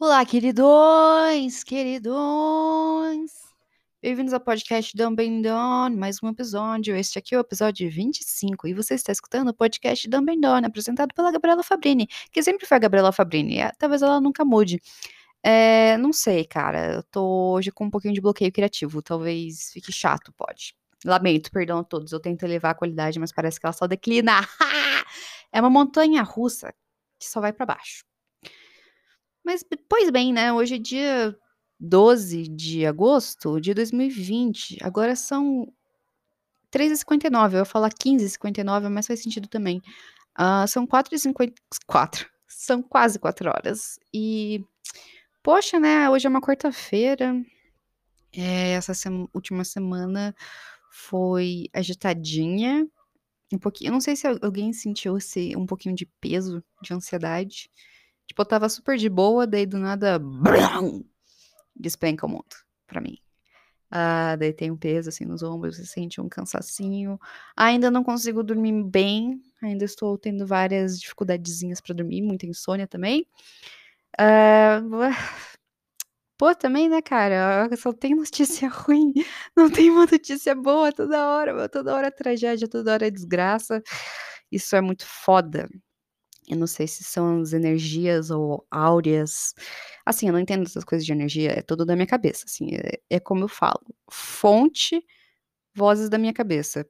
Olá, queridões, queridões. Bem-vindos ao podcast Dumb Dawn, mais um episódio. Este aqui é o episódio 25 e você está escutando o podcast Dumb Dawn, apresentado pela Gabriela Fabrini, que sempre foi a Gabriela Fabrini, é, talvez ela nunca mude. É, não sei, cara, eu tô hoje com um pouquinho de bloqueio criativo, talvez fique chato, pode. Lamento, perdão a todos, eu tento elevar a qualidade, mas parece que ela só declina. é uma montanha russa que só vai para baixo. Mas, pois bem, né? Hoje é dia 12 de agosto de 2020. Agora são 3h59. Eu ia falar 15h59, mas faz sentido também. Uh, são 4h54. São quase 4 horas. E, poxa, né? Hoje é uma quarta-feira. É, essa última semana foi agitadinha. Um pouquinho. Eu não sei se alguém sentiu esse, um pouquinho de peso, de ansiedade. Tipo, eu tava super de boa, daí do nada. Brum, despenca o mundo pra mim. Ah, daí tem um peso assim nos ombros, você sente um cansacinho. Ainda não consigo dormir bem, ainda estou tendo várias dificuldadezinhas para dormir, muita insônia também. Ah, pô, também, né, cara? Só tem notícia ruim, não tem uma notícia boa toda hora, toda hora é tragédia, toda hora é desgraça. Isso é muito foda. Eu não sei se são as energias ou áureas. Assim, eu não entendo essas coisas de energia, é tudo da minha cabeça, assim, é, é como eu falo. Fonte, vozes da minha cabeça.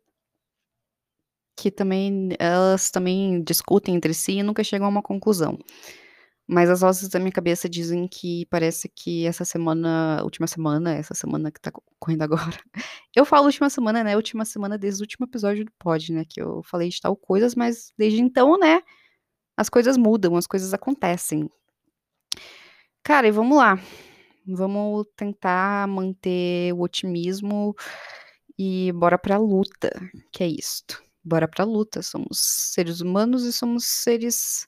Que também, elas também discutem entre si e nunca chegam a uma conclusão. Mas as vozes da minha cabeça dizem que parece que essa semana, última semana, essa semana que tá correndo agora. Eu falo última semana, né? Última semana desde o último episódio do pod, né? Que eu falei de tal coisas, mas desde então, né? as coisas mudam, as coisas acontecem. Cara, e vamos lá. Vamos tentar manter o otimismo e bora pra luta, que é isto. Bora pra luta. Somos seres humanos e somos seres.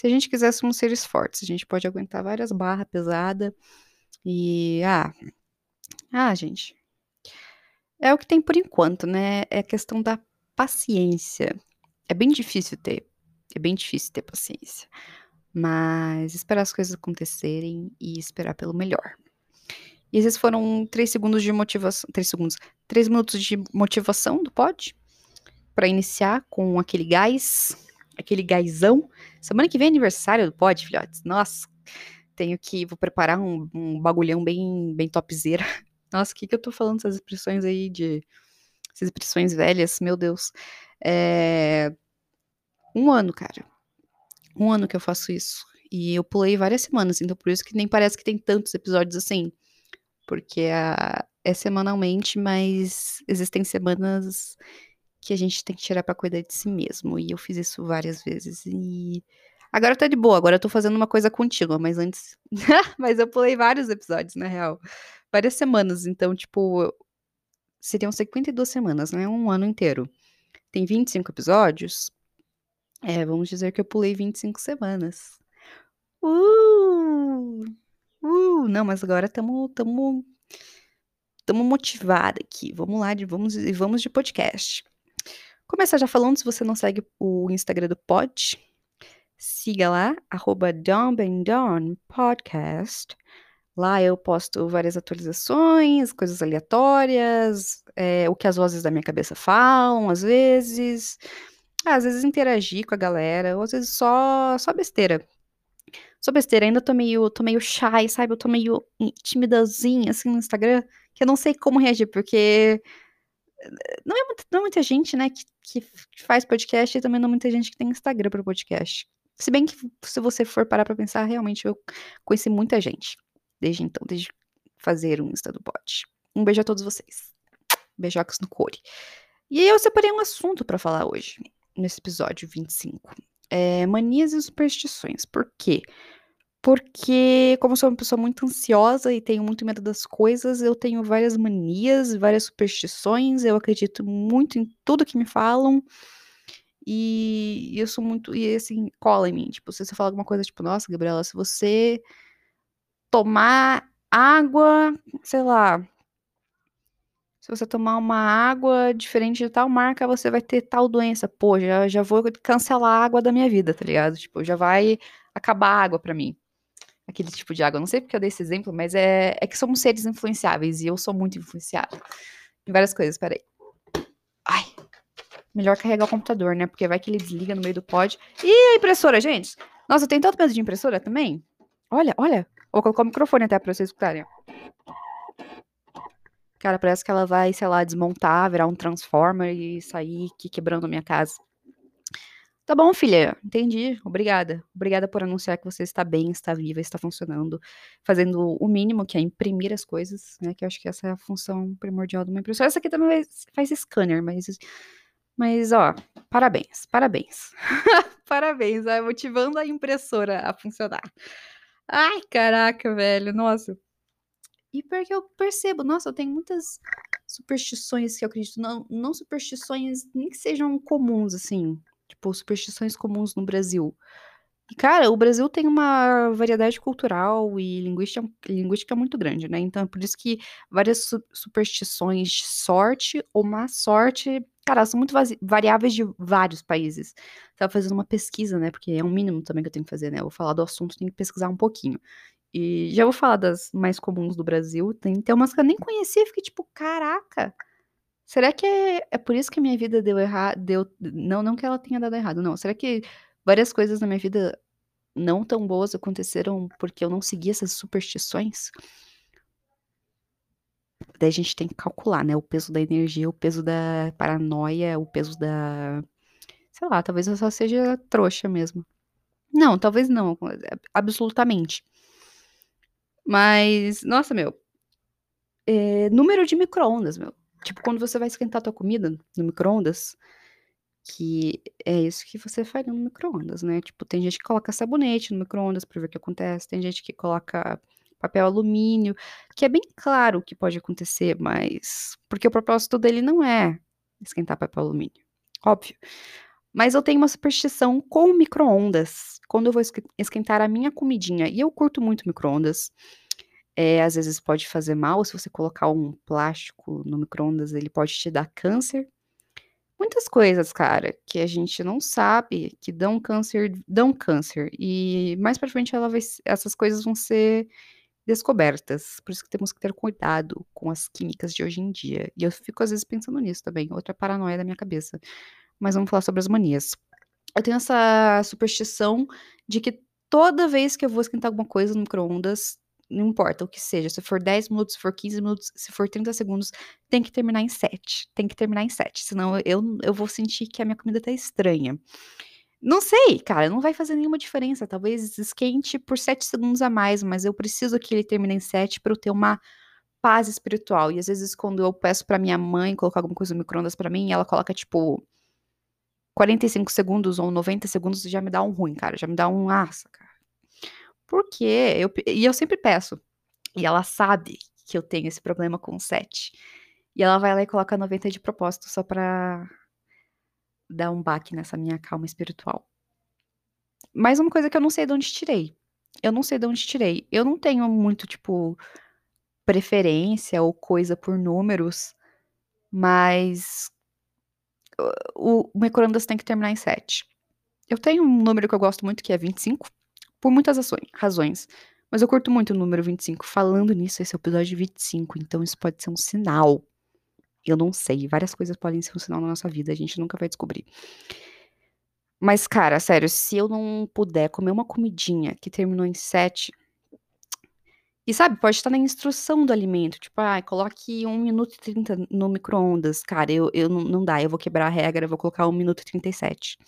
Se a gente quiser, somos seres fortes. A gente pode aguentar várias barras pesadas. E. Ah. Ah, gente. É o que tem por enquanto, né? É a questão da paciência. É bem difícil ter é bem difícil ter paciência. Mas esperar as coisas acontecerem e esperar pelo melhor. E esses foram três segundos de motivação. Três segundos. Três minutos de motivação do pod. para iniciar com aquele gás. Aquele gásão. Semana que vem é aniversário do pod, filhotes. Nossa, tenho que. Vou preparar um, um bagulhão bem, bem topzera. Nossa, o que, que eu tô falando essas expressões aí de. Essas expressões velhas, meu Deus. É, um ano, cara. Um ano que eu faço isso. E eu pulei várias semanas, então por isso que nem parece que tem tantos episódios assim. Porque a, é semanalmente, mas existem semanas que a gente tem que tirar para cuidar de si mesmo. E eu fiz isso várias vezes. E agora tá de boa, agora eu tô fazendo uma coisa contínua, mas antes. mas eu pulei vários episódios, na real. Várias semanas, então, tipo. Seriam 52 semanas, né? Um ano inteiro. Tem 25 episódios. É, vamos dizer que eu pulei 25 semanas. Uh! Uh! Não, mas agora estamos tamo, tamo motivada aqui. Vamos lá, de, vamos, vamos de podcast. Começar já falando, se você não segue o Instagram do Pod, siga lá, arroba Podcast. Lá eu posto várias atualizações, coisas aleatórias, é, o que as vozes da minha cabeça falam, às vezes, ah, às vezes interagir com a galera, ou às vezes só, só besteira. Só besteira, ainda tô meio, tô meio shy, sabe? Eu tô meio timidazinha, assim, no Instagram, que eu não sei como reagir, porque não é, muita, não é muita gente, né, que, que faz podcast e também não é muita gente que tem Instagram para podcast. Se bem que, se você for parar pra pensar, realmente eu conheci muita gente desde então, desde fazer um Insta do Pod. Um beijo a todos vocês. Beijocas no core. E aí eu separei um assunto para falar hoje nesse episódio 25. É, manias e superstições. Por quê? Porque, como sou uma pessoa muito ansiosa e tenho muito medo das coisas, eu tenho várias manias, várias superstições, eu acredito muito em tudo que me falam. E eu sou muito. E assim, cola em mim. Tipo, se você fala alguma coisa, tipo, nossa, Gabriela, se você tomar água, sei lá, Se você tomar uma água diferente de tal marca, você vai ter tal doença. Pô, já, já vou cancelar a água da minha vida, tá ligado? Tipo, já vai acabar a água pra mim. Aquele tipo de água. Não sei porque eu dei esse exemplo, mas é, é que somos seres influenciáveis e eu sou muito influenciável. Em várias coisas, peraí. Ai. Melhor carregar o computador, né? Porque vai que ele desliga no meio do pod. E a impressora, gente? Nossa, eu tenho tanto medo de impressora também. Olha, olha. Vou colocar o microfone até pra vocês escutarem. Cara, parece que ela vai, sei lá, desmontar, virar um transformer e sair aqui quebrando a minha casa. Tá bom, filha, entendi. Obrigada. Obrigada por anunciar que você está bem, está viva, está funcionando, fazendo o mínimo, que é imprimir as coisas, né? Que eu acho que essa é a função primordial de uma impressora. Essa aqui também faz scanner, mas. Mas, ó, parabéns, parabéns. parabéns, é motivando a impressora a funcionar. Ai, caraca, velho, nossa. E porque eu percebo, nossa, eu tenho muitas superstições que eu acredito, não, não superstições nem que sejam comuns, assim, tipo, superstições comuns no Brasil. E, cara, o Brasil tem uma variedade cultural e linguística, linguística muito grande, né? Então, é por isso que várias su superstições de sorte ou má sorte, cara, são muito variáveis de vários países. Tava fazendo uma pesquisa, né? Porque é um mínimo também que eu tenho que fazer, né? Eu vou falar do assunto, tenho que pesquisar um pouquinho. E já vou falar das mais comuns do Brasil. Tem, tem umas que eu nem conhecia, fiquei tipo, caraca. Será que é, é por isso que a minha vida deu errado? Deu, não, não que ela tenha dado errado, não. Será que várias coisas na minha vida não tão boas aconteceram porque eu não segui essas superstições? Daí a gente tem que calcular, né? O peso da energia, o peso da paranoia, o peso da. Sei lá, talvez eu só seja trouxa mesmo. Não, talvez não, absolutamente. Mas, nossa, meu. É, número de micro-ondas, meu. Tipo, quando você vai esquentar a tua comida no micro-ondas, que é isso que você faria no micro-ondas, né? Tipo, tem gente que coloca sabonete no micro-ondas pra ver o que acontece, tem gente que coloca papel alumínio, que é bem claro o que pode acontecer, mas. Porque o propósito dele não é esquentar papel alumínio. Óbvio. Mas eu tenho uma superstição com micro-ondas. Quando eu vou esquentar a minha comidinha, e eu curto muito micro-ondas, é, às vezes pode fazer mal, se você colocar um plástico no micro-ondas, ele pode te dar câncer. Muitas coisas, cara, que a gente não sabe que dão câncer, dão câncer. E mais pra frente ela vai, essas coisas vão ser descobertas. Por isso que temos que ter cuidado com as químicas de hoje em dia. E eu fico às vezes pensando nisso também, outra paranoia da minha cabeça. Mas vamos falar sobre as manias. Eu tenho essa superstição de que toda vez que eu vou esquentar alguma coisa no micro-ondas, não importa o que seja, se for 10 minutos, se for 15 minutos, se for 30 segundos, tem que terminar em 7. Tem que terminar em 7, senão eu, eu vou sentir que a minha comida tá estranha. Não sei, cara, não vai fazer nenhuma diferença. Talvez esquente por 7 segundos a mais, mas eu preciso que ele termine em 7 para eu ter uma paz espiritual. E às vezes, quando eu peço para minha mãe colocar alguma coisa no micro-ondas pra mim, ela coloca tipo 45 segundos ou 90 segundos já me dá um ruim, cara. Já me dá um assa, cara. Por quê? Eu, e eu sempre peço. E ela sabe que eu tenho esse problema com 7. E ela vai lá e coloca 90 de propósito só pra dar um baque nessa minha calma espiritual. Mais uma coisa que eu não sei de onde tirei. Eu não sei de onde tirei. Eu não tenho muito, tipo, preferência ou coisa por números, mas o, o micro-ondas tem que terminar em 7. Eu tenho um número que eu gosto muito, que é 25, por muitas ações, razões. Mas eu curto muito o número 25. Falando nisso, esse é o episódio 25, então isso pode ser um sinal. Eu não sei, várias coisas podem ser um sinal na nossa vida, a gente nunca vai descobrir. Mas, cara, sério, se eu não puder comer uma comidinha que terminou em 7, e sabe, pode estar na instrução do alimento, tipo, ah, coloque 1 minuto e 30 no micro-ondas. Cara, eu, eu não, não dá, eu vou quebrar a regra, eu vou colocar 1 minuto e 37.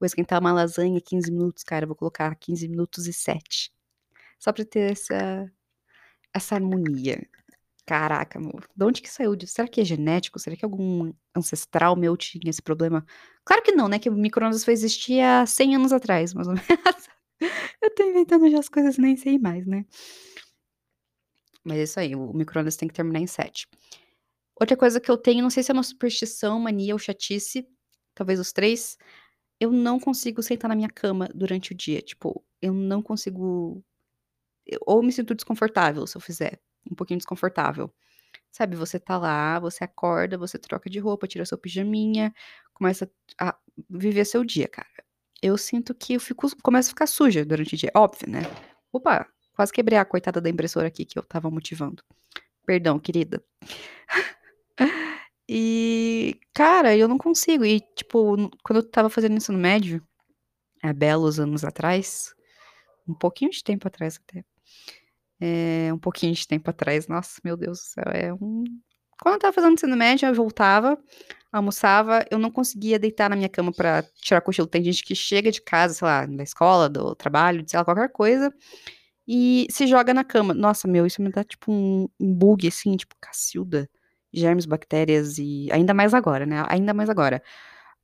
Vou esquentar uma lasanha 15 minutos, cara, vou colocar 15 minutos e 7. Só pra ter essa, essa harmonia. Caraca, amor, de onde que saiu disso? Será que é genético? Será que algum ancestral meu tinha esse problema? Claro que não, né? Que o micro-ondas foi existir há 100 anos atrás, mais ou menos. eu tô inventando já as coisas, nem sei mais, né? Mas é isso aí, o micro-ondas tem que terminar em 7. Outra coisa que eu tenho, não sei se é uma superstição, mania ou chatice, talvez os três, eu não consigo sentar na minha cama durante o dia. Tipo, eu não consigo. Eu, ou me sinto desconfortável se eu fizer. Um pouquinho desconfortável. Sabe, você tá lá, você acorda, você troca de roupa, tira seu pijaminha, começa a viver seu dia, cara. Eu sinto que eu fico, começo a ficar suja durante o dia, óbvio, né? Opa, quase quebrei a coitada da impressora aqui que eu tava motivando. Perdão, querida. e, cara, eu não consigo. E, tipo, quando eu tava fazendo ensino médio, há belos anos atrás, um pouquinho de tempo atrás até, é, um pouquinho de tempo atrás, nossa, meu Deus do céu, é um. Quando eu tava fazendo ensino médio, eu voltava, almoçava, eu não conseguia deitar na minha cama pra tirar cochilo. Tem gente que chega de casa, sei lá, da escola, do trabalho, sei lá, qualquer coisa, e se joga na cama. Nossa, meu, isso me dá tipo um, um bug, assim, tipo, cacilda, germes, bactérias e. Ainda mais agora, né? Ainda mais agora.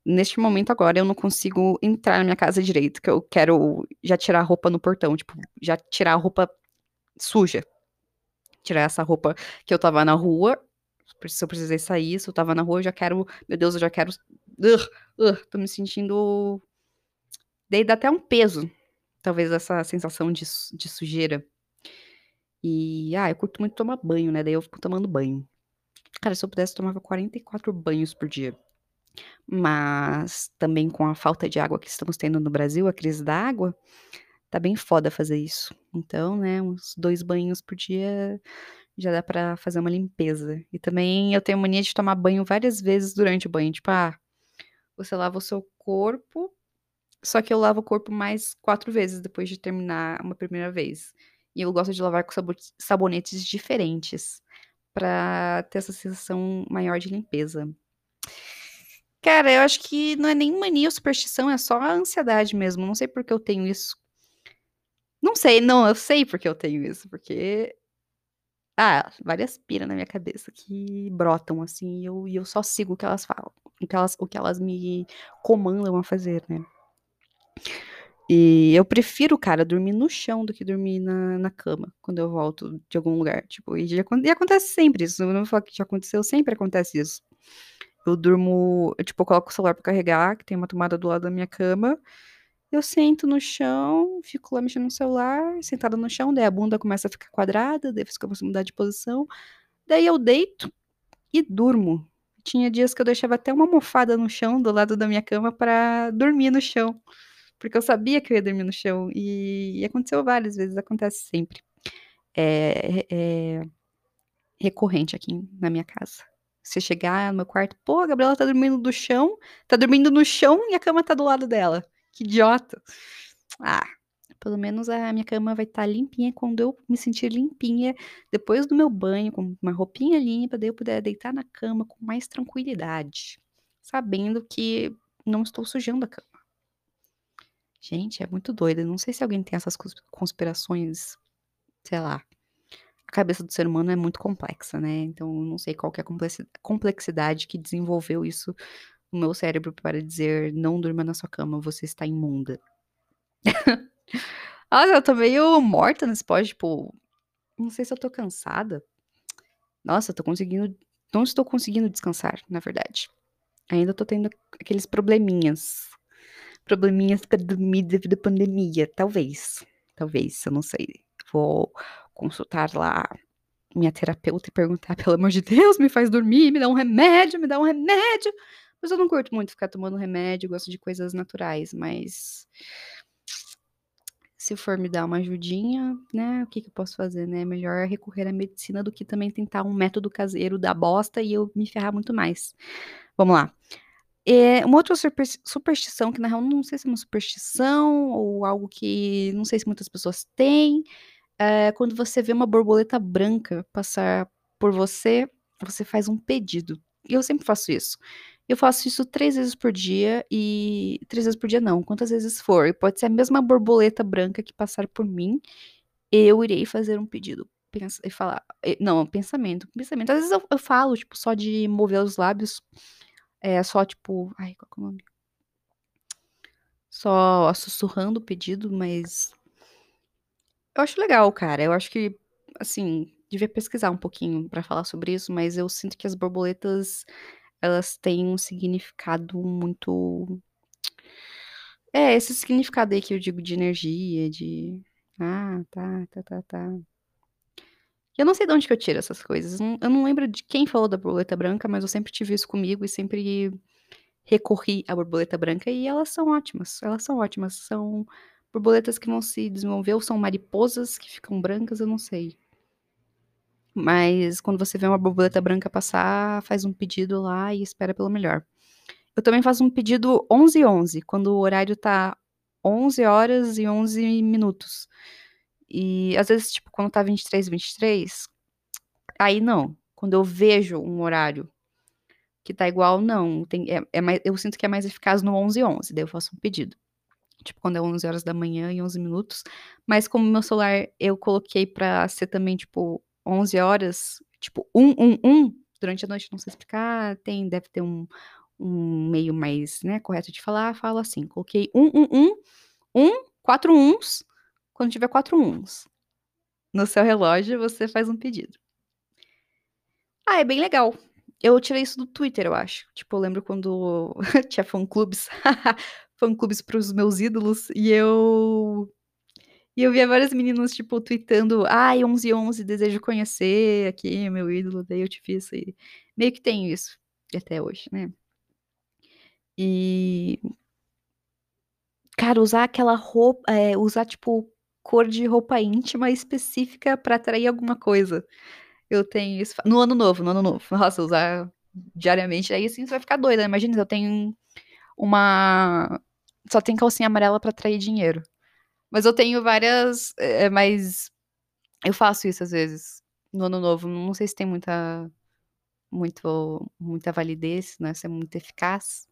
Neste momento agora eu não consigo entrar na minha casa direito, que eu quero já tirar a roupa no portão, tipo, já tirar a roupa suja. Tirar essa roupa que eu tava na rua. Se eu precisei sair, se eu tava na rua, eu já quero. Meu Deus, eu já quero. Uh, uh, tô me sentindo. Dá até um peso. Talvez essa sensação de, de sujeira. E, ah, eu curto muito tomar banho, né? Daí eu fico tomando banho. Cara, se eu pudesse, eu tomava 44 banhos por dia. Mas também com a falta de água que estamos tendo no Brasil, a crise da água, tá bem foda fazer isso. Então, né, uns dois banhos por dia já dá para fazer uma limpeza. E também eu tenho mania de tomar banho várias vezes durante o banho. Tipo, ah, você lava o seu corpo, só que eu lavo o corpo mais quatro vezes depois de terminar uma primeira vez. E eu gosto de lavar com sabonetes diferentes para ter essa sensação maior de limpeza. Cara, eu acho que não é nem mania ou superstição, é só a ansiedade mesmo. Não sei por que eu tenho isso. Não sei, não, eu sei porque eu tenho isso, porque. Ah, várias piras na minha cabeça que brotam, assim, e eu, e eu só sigo o que elas falam, o que elas, o que elas me comandam a fazer, né? E eu prefiro, cara, dormir no chão do que dormir na, na cama quando eu volto de algum lugar. Tipo, e, já, e acontece sempre isso. Não vou falar que já aconteceu, sempre acontece isso. Eu durmo, eu, tipo, eu coloco o celular pra carregar, que tem uma tomada do lado da minha cama. Eu sento no chão, fico lá mexendo no celular, sentada no chão, daí a bunda começa a ficar quadrada, daí eu começo a mudar de posição. Daí eu deito e durmo. Tinha dias que eu deixava até uma almofada no chão, do lado da minha cama, para dormir no chão. Porque eu sabia que eu ia dormir no chão. E, e aconteceu várias vezes, acontece sempre. É, é recorrente aqui na minha casa. Você chegar no meu quarto, pô, a Gabriela tá dormindo no chão, tá dormindo no chão e a cama tá do lado dela. Que idiota. Ah, pelo menos a minha cama vai estar tá limpinha quando eu me sentir limpinha depois do meu banho, com uma roupinha limpa, daí eu puder deitar na cama com mais tranquilidade, sabendo que não estou sujando a cama. Gente, é muito doido. Não sei se alguém tem essas conspirações, sei lá, cabeça do ser humano é muito complexa, né? Então, não sei qual é a complexidade que desenvolveu isso no meu cérebro para dizer não durma na sua cama, você está imunda. Nossa, eu tô meio morta nesse pós, tipo, não sei se eu tô cansada. Nossa, eu tô conseguindo, não estou conseguindo descansar, na verdade. Ainda tô tendo aqueles probleminhas. Probleminhas para dormir devido à pandemia, talvez. Talvez, eu não sei. Vou consultar lá minha terapeuta e perguntar, pelo amor de Deus, me faz dormir, me dá um remédio, me dá um remédio. Mas eu não curto muito ficar tomando remédio, gosto de coisas naturais, mas se for me dar uma ajudinha, né, o que, que eu posso fazer, né? Melhor recorrer à medicina do que também tentar um método caseiro da bosta e eu me ferrar muito mais. Vamos lá. É, uma outra superstição, que na real não sei se é uma superstição ou algo que não sei se muitas pessoas têm, é, quando você vê uma borboleta branca passar por você, você faz um pedido. E eu sempre faço isso. Eu faço isso três vezes por dia e. Três vezes por dia não, quantas vezes for. E pode ser a mesma borboleta branca que passar por mim, eu irei fazer um pedido. Pensa, e falar. Não, pensamento. Pensamento. Às vezes eu, eu falo, tipo, só de mover os lábios. É só, tipo. Ai, qual é o nome? Só sussurrando o pedido, mas eu acho legal, cara. Eu acho que, assim, devia pesquisar um pouquinho para falar sobre isso, mas eu sinto que as borboletas, elas têm um significado muito. É, esse significado aí que eu digo de energia, de. Ah, tá, tá, tá, tá. E eu não sei de onde que eu tiro essas coisas. Eu não lembro de quem falou da borboleta branca, mas eu sempre tive isso comigo e sempre recorri à borboleta branca e elas são ótimas. Elas são ótimas. São borboletas que vão se desenvolver ou são mariposas que ficam brancas, eu não sei. Mas quando você vê uma borboleta branca passar, faz um pedido lá e espera pelo melhor. Eu também faço um pedido 11 e 11, quando o horário tá 11 horas e 11 minutos. E às vezes, tipo, quando tá 23 23, aí não. Quando eu vejo um horário que tá igual, não. Tem, é, é mais, eu sinto que é mais eficaz no 11 e 11, daí eu faço um pedido. Tipo, quando é 11 horas da manhã e 11 minutos. Mas como meu celular eu coloquei pra ser também, tipo, 11 horas, tipo, 111, durante a noite, não sei explicar, tem, deve ter um, um meio mais, né, correto de falar, falo assim, coloquei 111, 1, 4 uns, quando tiver 4 uns. No seu relógio, você faz um pedido. Ah, é bem legal. Eu tirei isso do Twitter, eu acho. Tipo, eu lembro quando tinha fã-clubes. fã-clubes pros meus ídolos. E eu... E eu via várias meninas, tipo, tweetando Ai, 11 11, desejo conhecer aqui, meu ídolo. Daí eu te fiz isso. Meio que tenho isso. Até hoje, né? E... Cara, usar aquela roupa... É, usar, tipo, cor de roupa íntima específica pra atrair alguma coisa. Eu tenho isso. No ano novo, no ano novo. Nossa, usar diariamente. Aí assim você vai ficar doida. Imagina, eu tenho uma. Só tem calcinha amarela pra atrair dinheiro. Mas eu tenho várias. É, mas eu faço isso às vezes. No ano novo. Não sei se tem muita. Muito, muita validez, né? Se é muito eficaz.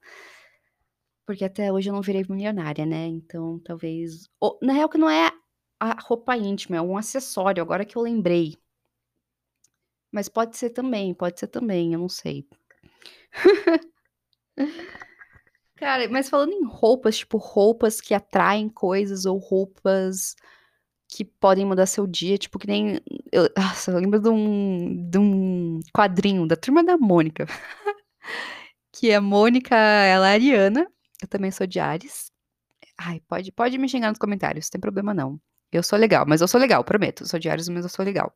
Porque até hoje eu não virei milionária, né? Então talvez. ou, na real, que não é a roupa íntima, é um acessório, agora que eu lembrei. Mas pode ser também, pode ser também, eu não sei. Cara, mas falando em roupas, tipo, roupas que atraem coisas ou roupas que podem mudar seu dia, tipo, que nem. Eu, nossa, eu lembro de um, de um quadrinho da turma da Mônica. que a Mônica, ela é ariana, eu também sou de Ares. Ai, pode, pode me xingar nos comentários, não tem problema não. Eu sou legal, mas eu sou legal, prometo. Eu sou de Ares, mas eu sou legal.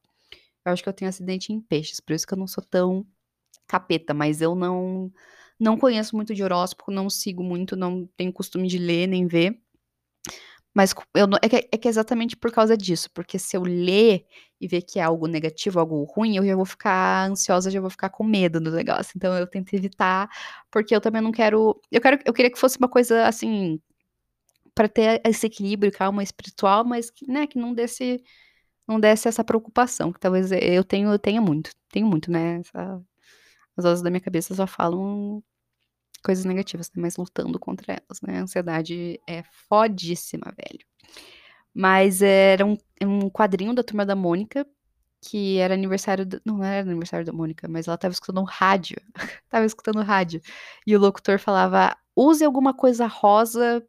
Eu acho que eu tenho acidente em peixes, por isso que eu não sou tão capeta, mas eu não não conheço muito de horóscopo, não sigo muito, não tenho costume de ler nem ver. Mas eu não, é, que, é que é exatamente por causa disso, porque se eu ler e ver que é algo negativo, algo ruim, eu já vou ficar ansiosa, já vou ficar com medo do negócio. Então eu tento evitar, porque eu também não quero, eu quero, eu queria que fosse uma coisa assim para ter esse equilíbrio, calma espiritual, mas que, né, que não desse não desse essa preocupação, que talvez eu tenho, eu tenha muito, tenho muito, né? Essa, as vozes da minha cabeça só falam coisas negativas, né? Mas lutando contra elas, né? A ansiedade é fodíssima, velho. Mas era um, um quadrinho da Turma da Mônica, que era aniversário, do, não era aniversário da Mônica, mas ela tava escutando rádio, tava escutando rádio, e o locutor falava, use alguma coisa rosa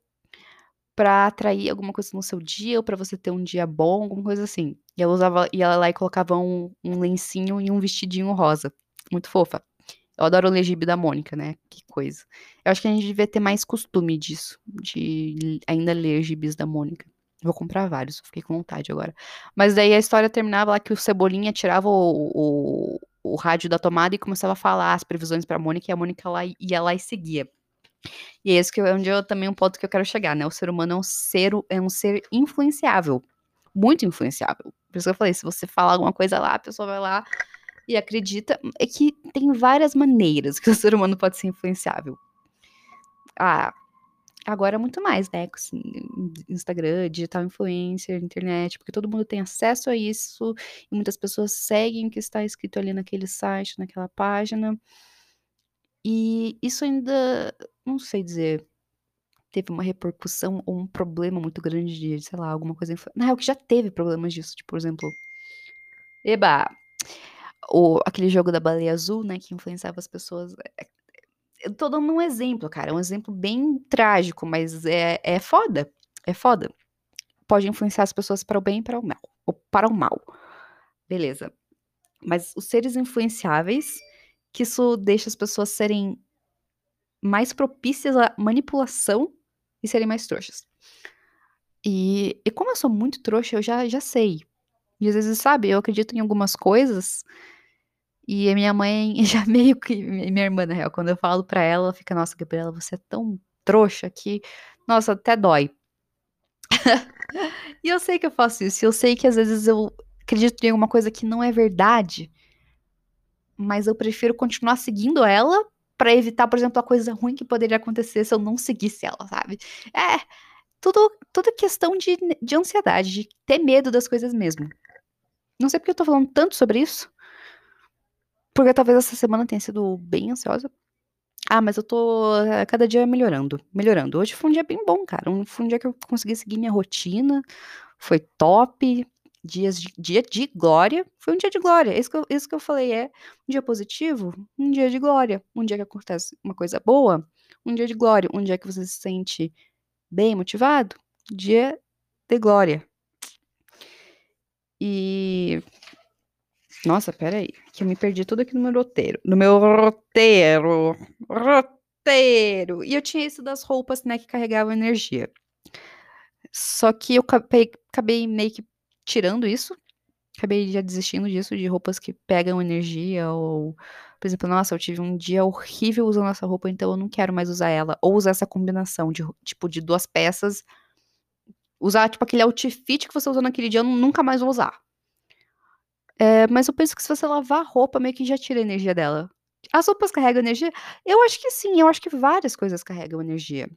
para atrair alguma coisa no seu dia, ou para você ter um dia bom, alguma coisa assim. E ela usava, ia lá e colocava um, um lencinho e um vestidinho rosa. Muito fofa. Eu adoro o legibe da Mônica, né? Que coisa. Eu acho que a gente devia ter mais costume disso, de ainda ler gibis da Mônica. Vou comprar vários, fiquei com vontade agora. Mas daí a história terminava lá que o Cebolinha tirava o, o, o rádio da tomada e começava a falar as previsões pra Mônica, e a Mônica lá, ia lá e seguia. E é esse que é onde eu também um ponto que eu quero chegar, né? O ser humano é um ser, é um ser influenciável. Muito influenciável. Por isso que eu falei, se você falar alguma coisa lá, a pessoa vai lá e acredita. É que tem várias maneiras que o ser humano pode ser influenciável. Ah, agora muito mais, né? Instagram, digital influencer, internet, porque todo mundo tem acesso a isso e muitas pessoas seguem o que está escrito ali naquele site, naquela página. E isso ainda, não sei dizer, teve uma repercussão ou um problema muito grande de, sei lá, alguma coisa. Na real, que já teve problemas disso, tipo, por exemplo. Eba! O, aquele jogo da baleia azul, né, que influenciava as pessoas. Eu tô dando um exemplo, cara. É um exemplo bem trágico, mas é, é foda. É foda. Pode influenciar as pessoas para o bem e para o mal. Ou para o mal. Beleza. Mas os seres influenciáveis, que isso deixa as pessoas serem mais propícias à manipulação e serem mais trouxas. E, e como eu sou muito trouxa, eu já, já sei. E às vezes, sabe, eu acredito em algumas coisas e a minha mãe já meio que. Minha irmã, na real, quando eu falo pra ela, ela fica, nossa, Gabriela, você é tão trouxa que, nossa, até dói. e eu sei que eu faço isso, eu sei que às vezes eu acredito em alguma coisa que não é verdade, mas eu prefiro continuar seguindo ela para evitar, por exemplo, a coisa ruim que poderia acontecer se eu não seguisse ela, sabe? É, tudo, tudo questão de, de ansiedade, de ter medo das coisas mesmo. Não sei porque eu tô falando tanto sobre isso. Porque talvez essa semana tenha sido bem ansiosa. Ah, mas eu tô eh, cada dia melhorando, melhorando. Hoje foi um dia bem bom, cara. Um, foi um dia que eu consegui seguir minha rotina. Foi top. Dias de, dia de glória. Foi um dia de glória. Isso que, eu, isso que eu falei é um dia positivo, um dia de glória. Um dia que acontece uma coisa boa, um dia de glória. Um dia que você se sente bem motivado, dia de glória. E. Nossa, peraí, que eu me perdi tudo aqui no meu roteiro. No meu roteiro. Roteiro. E eu tinha isso das roupas, né, que carregavam energia. Só que eu acabei, acabei meio que tirando isso. Acabei já desistindo disso, de roupas que pegam energia, ou, por exemplo, nossa, eu tive um dia horrível usando essa roupa, então eu não quero mais usar ela. Ou usar essa combinação de, tipo, de duas peças. Usar, tipo, aquele outfit que você usou naquele dia, eu nunca mais vou usar. É, mas eu penso que se você lavar a roupa, meio que já tira a energia dela. As roupas carregam energia? Eu acho que sim, eu acho que várias coisas carregam energia.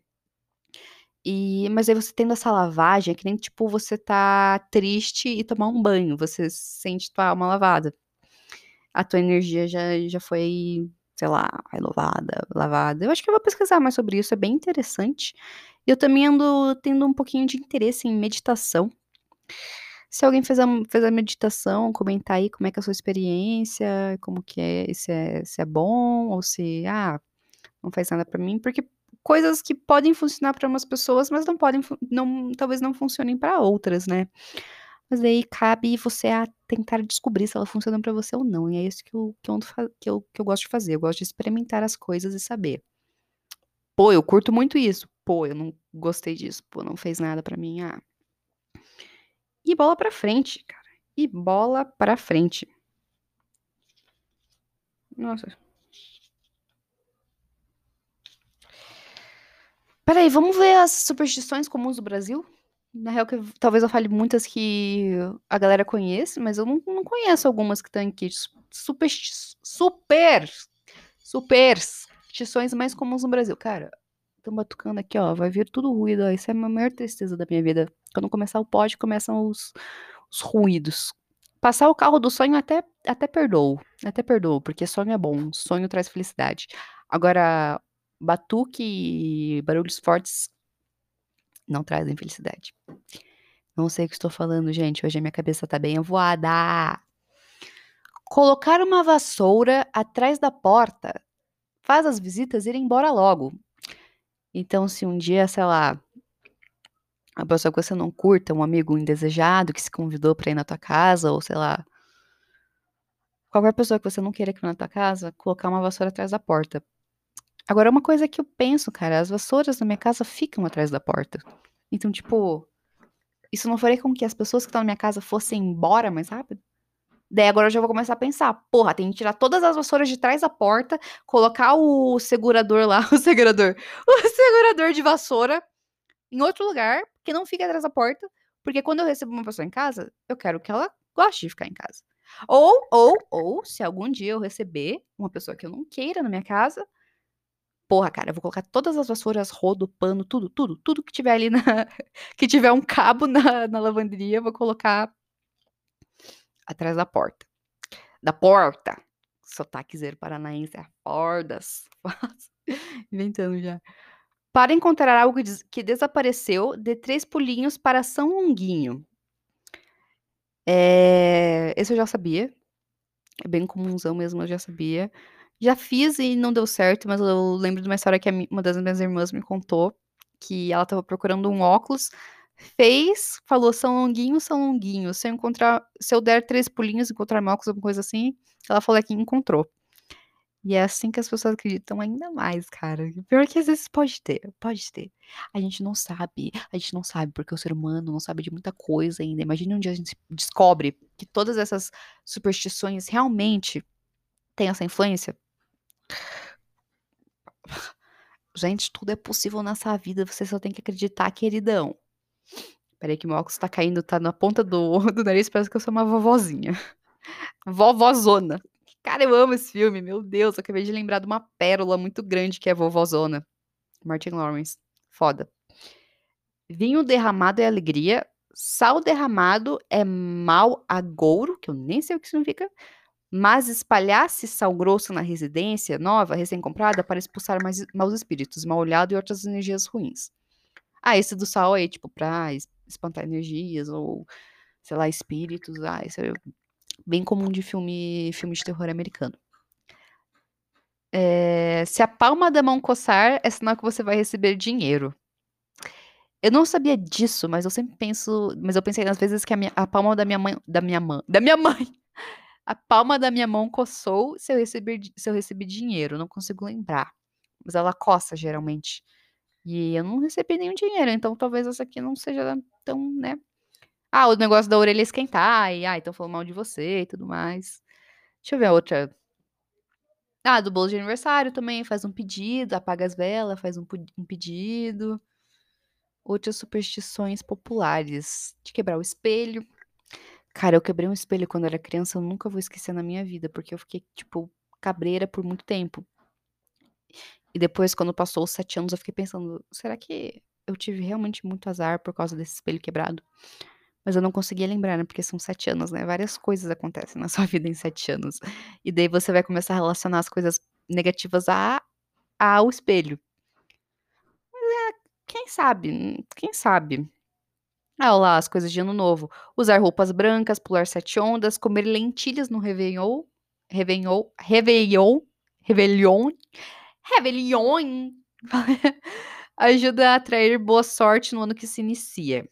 E, mas aí você tendo essa lavagem, é que nem tipo você tá triste e tomar um banho, você sente tua alma lavada. A tua energia já, já foi, sei lá, renovada, lavada. Eu acho que eu vou pesquisar mais sobre isso, é bem interessante. Eu também ando tendo um pouquinho de interesse em meditação. Se alguém fez a, fez a meditação, comentar aí como é que é a sua experiência, como que é, se é, se é bom, ou se, ah, não faz nada para mim, porque coisas que podem funcionar para umas pessoas, mas não podem, não, talvez não funcionem para outras, né? Mas aí cabe você a tentar descobrir se ela funciona para você ou não. E é isso que eu, que, eu, que, eu, que eu gosto de fazer. Eu gosto de experimentar as coisas e saber. Pô, eu curto muito isso. Pô, eu não gostei disso. Pô, não fez nada para mim. Ah. E bola pra frente, cara. E bola pra frente. Nossa, Peraí, vamos ver as superstições comuns do Brasil? Na real, que talvez eu fale muitas que a galera conhece, mas eu não, não conheço algumas que estão aqui. Super, super, superstições mais comuns no Brasil. Cara, estão batucando aqui, ó. Vai vir tudo ruído. Ó. Isso é a maior tristeza da minha vida. Quando começar o pod, começam os, os ruídos. Passar o carro do sonho até, até perdoo. Até perdoo, porque sonho é bom. Sonho traz felicidade. Agora, batuque e barulhos fortes não trazem felicidade. Não sei o que estou falando, gente. Hoje a minha cabeça tá bem avoada. Colocar uma vassoura atrás da porta faz as visitas irem embora logo. Então, se um dia, sei lá, a pessoa que você não curta, um amigo indesejado que se convidou para ir na tua casa, ou sei lá, qualquer pessoa que você não queira que vá na tua casa, colocar uma vassoura atrás da porta. Agora, uma coisa que eu penso, cara, as vassouras na minha casa ficam atrás da porta. Então, tipo, isso não faria com que as pessoas que estão na minha casa fossem embora mais rápido? Daí agora eu já vou começar a pensar, porra, tem que tirar todas as vassouras de trás da porta, colocar o segurador lá, o segurador, o segurador de vassoura em outro lugar, que não fique atrás da porta, porque quando eu recebo uma pessoa em casa, eu quero que ela goste de ficar em casa. Ou, ou, ou, se algum dia eu receber uma pessoa que eu não queira na minha casa, porra, cara, eu vou colocar todas as vassouras, rodo, pano, tudo, tudo, tudo que tiver ali na. que tiver um cabo na, na lavanderia, eu vou colocar atrás da porta. Da porta. Sotaquezeiro paranaense, a portas. Inventando já. Para encontrar algo que desapareceu, dê três pulinhos para São Longuinho. É... Esse eu já sabia. É bem comunzão mesmo, eu já sabia. Já fiz e não deu certo, mas eu lembro de uma história que uma das minhas irmãs me contou, que ela estava procurando um óculos, fez, falou São Longuinho, São Longuinho. Se eu encontrar, se eu der três pulinhos, encontrar meu óculos, alguma coisa assim, ela falou que encontrou. E é assim que as pessoas acreditam ainda mais, cara. Pior que às vezes pode ter, pode ter. A gente não sabe, a gente não sabe porque o ser humano não sabe de muita coisa ainda. Imagina um dia a gente descobre que todas essas superstições realmente têm essa influência. Gente, tudo é possível nessa vida, você só tem que acreditar, queridão. Peraí que meu óculos tá caindo, tá na ponta do, do nariz, parece que eu sou uma vovozinha. Vovozona. Cara, eu amo esse filme, meu Deus, eu acabei de lembrar de uma pérola muito grande que é Vovozona. Martin Lawrence. Foda. Vinho derramado é alegria, sal derramado é mal agouro, que eu nem sei o que significa, mas espalhar-se sal grosso na residência nova, recém-comprada, para expulsar mais, maus espíritos, mal olhado e outras energias ruins. Ah, esse do sal aí, tipo, pra espantar energias ou, sei lá, espíritos. Ah, isso é bem comum de filme, filme de terror americano. É, se a palma da mão coçar, é sinal que você vai receber dinheiro. Eu não sabia disso, mas eu sempre penso, mas eu pensei nas vezes que a, minha, a palma da minha mãe, da minha mãe, da minha mãe, a palma da minha mão coçou se eu receber, se eu recebi dinheiro, não consigo lembrar. Mas ela coça geralmente. E eu não recebi nenhum dinheiro, então talvez essa aqui não seja tão, né? Ah, o negócio da orelha esquentar, e ah, então falando mal de você e tudo mais. Deixa eu ver a outra. Ah, do bolo de aniversário também, faz um pedido, apaga as velas, faz um, um pedido. Outras superstições populares. De quebrar o espelho. Cara, eu quebrei um espelho quando era criança, eu nunca vou esquecer na minha vida, porque eu fiquei, tipo, cabreira por muito tempo. E depois, quando passou os sete anos, eu fiquei pensando, será que eu tive realmente muito azar por causa desse espelho quebrado? Mas eu não conseguia lembrar, né? Porque são sete anos, né? Várias coisas acontecem na sua vida em sete anos. E daí você vai começar a relacionar as coisas negativas a, ao espelho. Mas é, quem sabe? Quem sabe? Ah, lá, as coisas de ano novo. Usar roupas brancas, pular sete ondas, comer lentilhas no Réveillon. Réveillon. Réveillon. Réveillon. Réveillon. Ajuda a atrair boa sorte no ano que se inicia.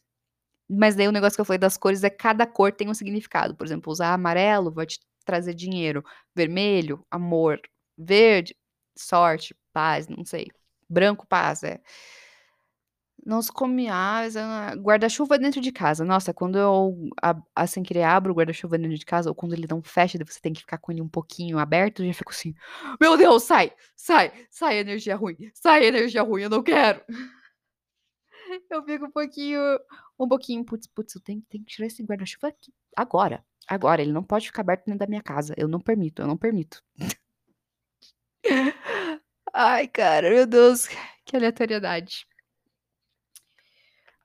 Mas daí o negócio que eu falei das cores é cada cor tem um significado. Por exemplo, usar amarelo vai te trazer dinheiro. Vermelho, amor. Verde, sorte, paz, não sei. Branco, paz, é. Não se come asa. Guarda-chuva dentro de casa. Nossa, quando eu, assim, querer abro o guarda-chuva dentro de casa, ou quando ele não fecha, você tem que ficar com ele um pouquinho aberto, eu já fico assim: Meu Deus, sai, sai, sai energia ruim, sai energia ruim, eu não quero. Eu fico um pouquinho, um pouquinho, putz, putz, eu tenho, tenho que tirar esse guarda-chuva aqui, agora, agora, ele não pode ficar aberto dentro da minha casa, eu não permito, eu não permito. Ai, cara, meu Deus, que aleatoriedade.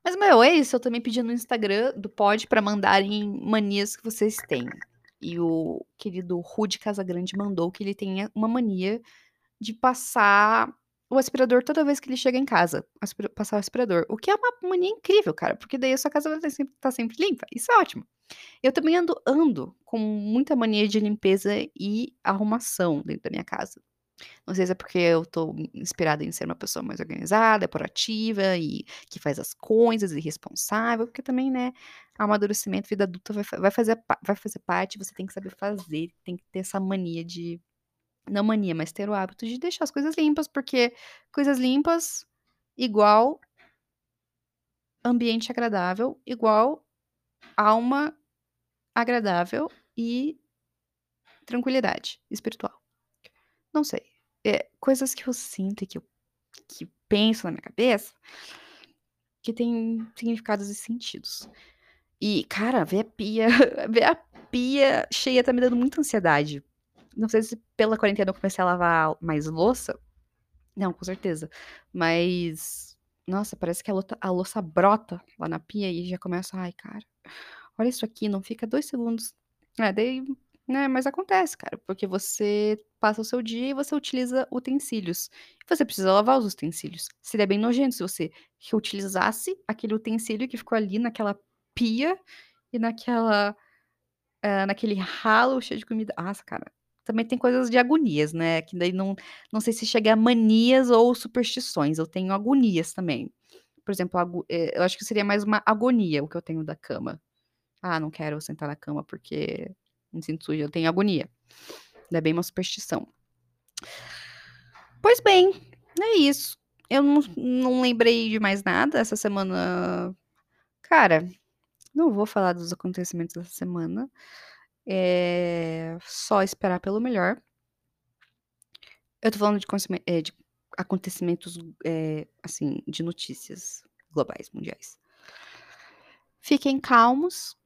Mas, meu, é isso. Eu também pedi no Instagram do Pod para mandarem manias que vocês têm. E o querido Rude Casagrande mandou que ele tenha uma mania de passar o aspirador toda vez que ele chega em casa. Passar o aspirador. O que é uma mania incrível, cara, porque daí a sua casa vai estar sempre, tá sempre limpa. Isso é ótimo. Eu também ando, ando com muita mania de limpeza e arrumação dentro da minha casa. Não sei se é porque eu tô inspirada em ser uma pessoa mais organizada, proativa e que faz as coisas e responsável, porque também, né, amadurecimento, vida adulta vai, vai, fazer, vai fazer parte, você tem que saber fazer, tem que ter essa mania de. Não mania, mas ter o hábito de deixar as coisas limpas, porque coisas limpas igual ambiente agradável, igual alma agradável e tranquilidade espiritual. Não sei. É, coisas que eu sinto e que eu que penso na minha cabeça que tem significados e sentidos. E, cara, ver a pia, ver a pia cheia tá me dando muita ansiedade. Não sei se pela quarentena eu comecei a lavar mais louça. Não, com certeza. Mas, nossa, parece que a, louça, a louça brota lá na pia e já começa, ai, cara, olha isso aqui, não fica dois segundos. É, daí né, mas acontece, cara, porque você passa o seu dia e você utiliza utensílios. Você precisa lavar os utensílios. Seria bem nojento se você reutilizasse aquele utensílio que ficou ali naquela pia e naquela. Uh, naquele ralo cheio de comida. Nossa, cara. Também tem coisas de agonias, né? Que daí não, não sei se chega a manias ou superstições. Eu tenho agonias também. Por exemplo, eh, eu acho que seria mais uma agonia o que eu tenho da cama. Ah, não quero sentar na cama porque me sinto suja, eu tenho agonia. É bem uma superstição. Pois bem, é isso. Eu não, não lembrei de mais nada essa semana. Cara, não vou falar dos acontecimentos dessa semana. É só esperar pelo melhor. Eu tô falando de, é, de acontecimentos, é, assim, de notícias globais, mundiais. Fiquem calmos,